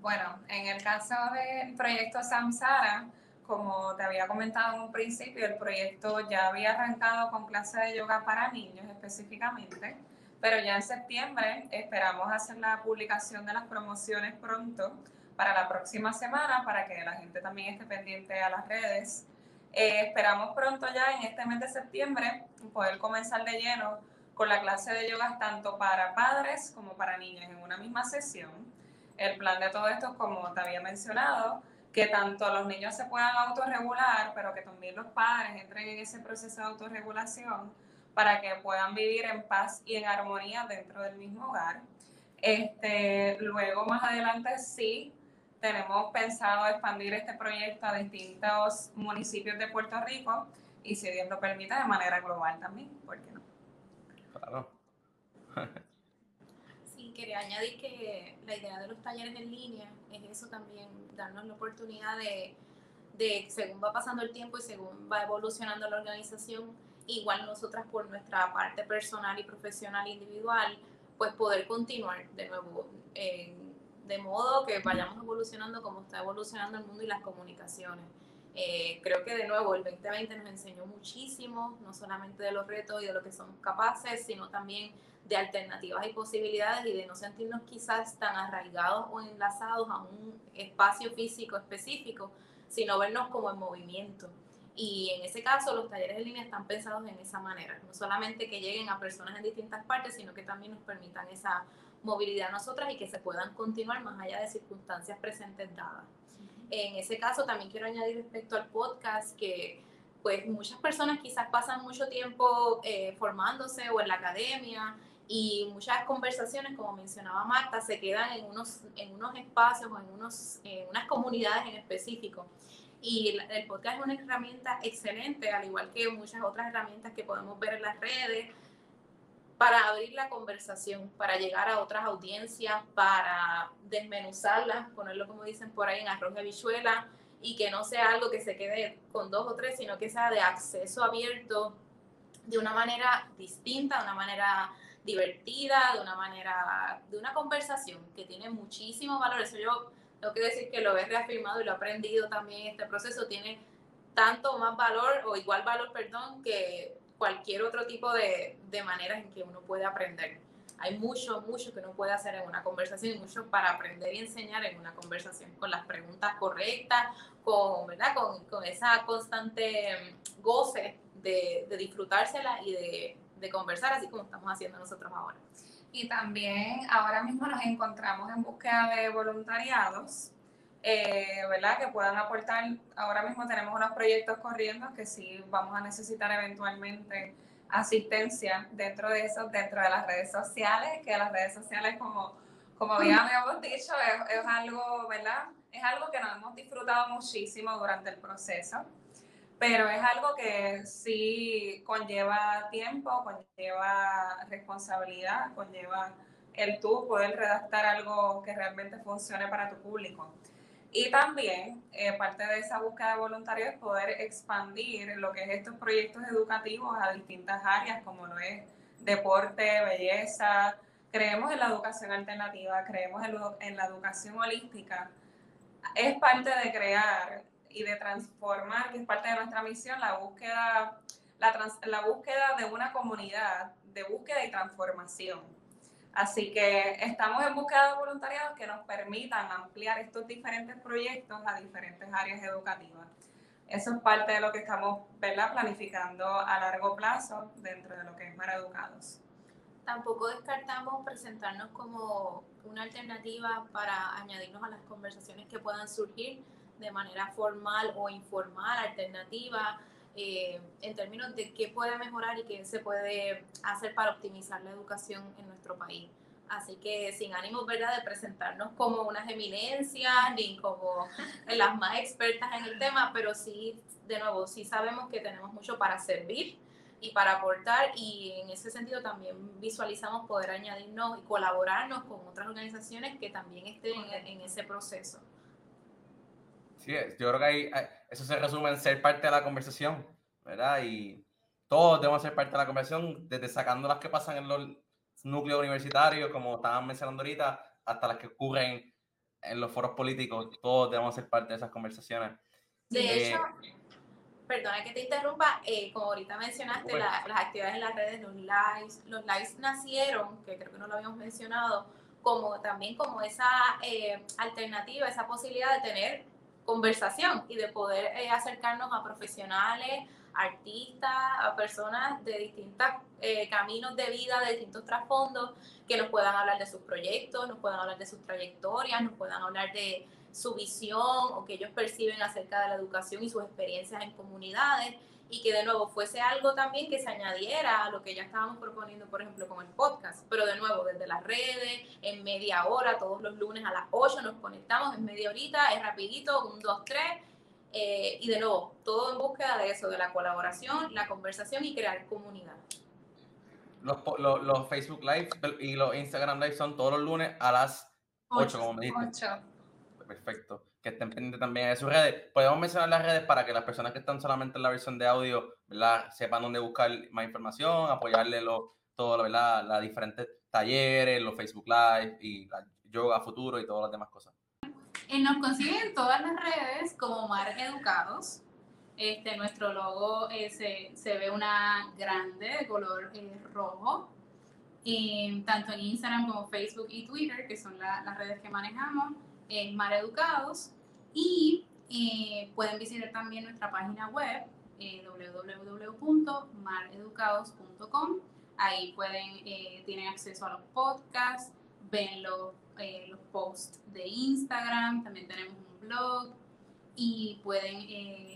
bueno, en el caso del proyecto Samsara, como te había comentado en un principio, el proyecto ya había arrancado con clases de yoga para niños específicamente, pero ya en septiembre esperamos hacer la publicación de las promociones pronto para la próxima semana, para que la gente también esté pendiente a las redes. Eh, esperamos pronto ya en este mes de septiembre poder comenzar de lleno con la clase de yoga tanto para padres como para niños en una misma sesión. El plan de todo esto, como te había mencionado, que tanto los niños se puedan autorregular, pero que también los padres entren en ese proceso de autorregulación para que puedan vivir en paz y en armonía dentro del mismo hogar. Este, luego más adelante sí tenemos pensado expandir este proyecto a distintos municipios de Puerto Rico y si Dios lo permite de manera global también, ¿por qué no? Claro. sí, quería añadir que la idea de los talleres en línea es eso también, darnos la oportunidad de, de según va pasando el tiempo y según va evolucionando la organización, igual nosotras por nuestra parte personal y profesional individual, pues poder continuar de nuevo en de modo que vayamos evolucionando como está evolucionando el mundo y las comunicaciones. Eh, creo que de nuevo el 2020 nos enseñó muchísimo, no solamente de los retos y de lo que somos capaces, sino también de alternativas y posibilidades y de no sentirnos quizás tan arraigados o enlazados a un espacio físico específico, sino vernos como en movimiento. Y en ese caso los talleres en línea están pensados en esa manera, no solamente que lleguen a personas en distintas partes, sino que también nos permitan esa movilidad a nosotras y que se puedan continuar más allá de circunstancias presentes dadas. En ese caso también quiero añadir respecto al podcast que pues muchas personas quizás pasan mucho tiempo eh, formándose o en la academia y muchas conversaciones, como mencionaba Marta, se quedan en unos, en unos espacios o en, unos, en unas comunidades en específico. Y el podcast es una herramienta excelente, al igual que muchas otras herramientas que podemos ver en las redes para abrir la conversación, para llegar a otras audiencias, para desmenuzarlas, ponerlo como dicen por ahí en arroz de bichuela y que no sea algo que se quede con dos o tres, sino que sea de acceso abierto de una manera distinta, de una manera divertida, de una manera, de una conversación que tiene muchísimo valor. Eso yo tengo que decir que lo he reafirmado y lo he aprendido también. Este proceso tiene tanto más valor o igual valor, perdón, que cualquier otro tipo de, de maneras en que uno puede aprender. Hay mucho, mucho que uno puede hacer en una conversación y mucho para aprender y enseñar en una conversación con las preguntas correctas, con, ¿verdad? con, con esa constante goce de, disfrutársela y de conversar así como estamos haciendo nosotros ahora. Y también ahora mismo nos encontramos en búsqueda de voluntariados eh, ¿verdad? Que puedan aportar. Ahora mismo tenemos unos proyectos corriendo que sí vamos a necesitar eventualmente asistencia dentro de eso, dentro de las redes sociales, que las redes sociales, como, como bien habíamos dicho, es, es algo, ¿verdad? Es algo que nos hemos disfrutado muchísimo durante el proceso, pero es algo que sí conlleva tiempo, conlleva responsabilidad, conlleva el tú poder redactar algo que realmente funcione para tu público. Y también eh, parte de esa búsqueda de voluntarios es poder expandir lo que es estos proyectos educativos a distintas áreas, como lo es deporte, belleza. Creemos en la educación alternativa, creemos en, la educación holística es parte de crear y de transformar, que es parte de nuestra misión, la búsqueda, la, la búsqueda de una comunidad de búsqueda y transformación. Así que estamos en búsqueda de voluntariados que nos permitan ampliar estos diferentes proyectos a diferentes áreas educativas. Eso es parte de lo que estamos planificando a largo plazo dentro de lo que es Mar Educados. Tampoco descartamos presentarnos como una alternativa para añadirnos a las conversaciones que puedan surgir de manera formal o informal, alternativa, eh, en términos de qué puede mejorar y qué se puede hacer para optimizar la educación en nuestro país. Así que sin ánimo ¿verdad?, de presentarnos como unas eminencias ni como las más expertas en el tema, pero sí, de nuevo, sí sabemos que tenemos mucho para servir y para aportar y en ese sentido también visualizamos poder añadirnos y colaborarnos con otras organizaciones que también estén en ese proceso. Sí, yo creo que ahí, eso se resume en ser parte de la conversación, ¿verdad? Y todos debemos ser parte de la conversación, desde sacando las que pasan en los núcleos universitarios, como estaban mencionando ahorita, hasta las que ocurren en los foros políticos, todos debemos ser parte de esas conversaciones. De eh, hecho, perdona que te interrumpa, eh, como ahorita mencionaste, las actividades en las redes, los lives, los lives nacieron, que creo que no lo habíamos mencionado, como también como esa eh, alternativa, esa posibilidad de tener conversación y de poder eh, acercarnos a profesionales, artistas, a personas de distintos eh, caminos de vida, de distintos trasfondos, que nos puedan hablar de sus proyectos, nos puedan hablar de sus trayectorias, nos puedan hablar de su visión o que ellos perciben acerca de la educación y sus experiencias en comunidades y que de nuevo fuese algo también que se añadiera a lo que ya estábamos proponiendo, por ejemplo, con el podcast. Pero de nuevo, desde las redes, en media hora, todos los lunes a las 8 nos conectamos, en media horita, es rapidito, un, dos, tres. Eh, y de nuevo, todo en búsqueda de eso, de la colaboración, la conversación y crear comunidad. Los, los, los Facebook Live y los Instagram Live son todos los lunes a las 8, como me dijiste. 8. Perfecto que estén pendientes también de sus redes. Podemos mencionar las redes para que las personas que están solamente en la versión de audio ¿verdad? sepan dónde buscar más información, apoyarle lo, todo, ¿verdad? Las diferentes talleres, los Facebook Live y la yoga futuro y todas las demás cosas. Nos consiguen en todas las redes como Mar Educados. Este, nuestro logo eh, se, se, ve una grande de color eh, rojo. Tanto en Instagram como Facebook y Twitter, que son las redes que manejamos en Mar Educados y eh, pueden visitar también nuestra página web eh, www.mareducados.com. Ahí pueden, eh, tienen acceso a los podcasts, ven los, eh, los posts de Instagram, también tenemos un blog y pueden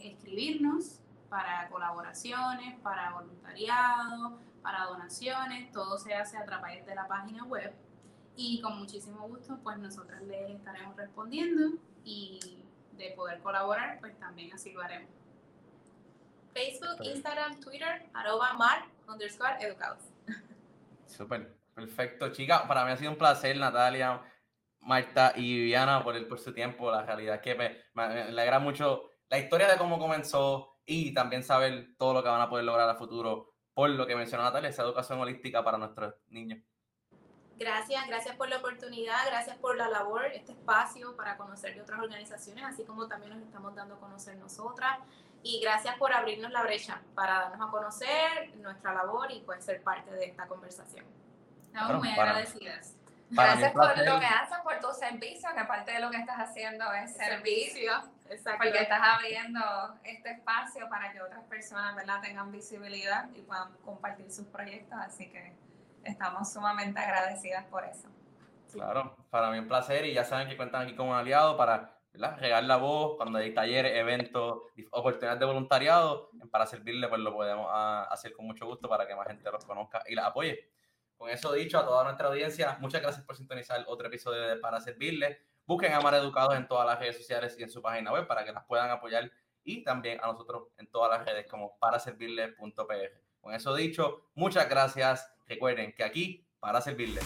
escribirnos para colaboraciones, para voluntariado, para donaciones, todo se hace a través de la página web y con muchísimo gusto pues nosotras les estaremos respondiendo y de poder colaborar pues también así lo haremos. Facebook, Instagram, Twitter, arroba mar underscore educados. Súper, perfecto. Chicas, para mí ha sido un placer, Natalia, Marta y Viviana, por, el, por su tiempo. La realidad es que me, me, me alegra mucho la historia de cómo comenzó y también saber todo lo que van a poder lograr a futuro por lo que mencionó Natalia, esa educación holística para nuestros niños. Gracias, gracias por la oportunidad, gracias por la labor, este espacio para conocer de otras organizaciones, así como también nos estamos dando a conocer nosotras. Y gracias por abrirnos la brecha para darnos a conocer nuestra labor y pues ser parte de esta conversación. Estamos muy agradecidas. Gracias por lo que haces, por tu servicio, que aparte de lo que estás haciendo es servicio. Exacto. Porque estás abriendo este espacio para que otras personas ¿verdad? tengan visibilidad y puedan compartir sus proyectos. Así que estamos sumamente agradecidas por eso. Claro, para mí un placer y ya saben que cuentan aquí con un aliado para regar la voz cuando hay talleres, eventos, oportunidades de voluntariado. Para servirle, pues lo podemos ah, hacer con mucho gusto para que más gente los conozca y la apoye. Con eso dicho, a toda nuestra audiencia, muchas gracias por sintonizar otro episodio de Para Servirle. Busquen a Mar Educados en todas las redes sociales y en su página web para que las puedan apoyar y también a nosotros en todas las redes como paraservirle.pr. Con eso dicho, muchas gracias Recuerden que aquí para servirles.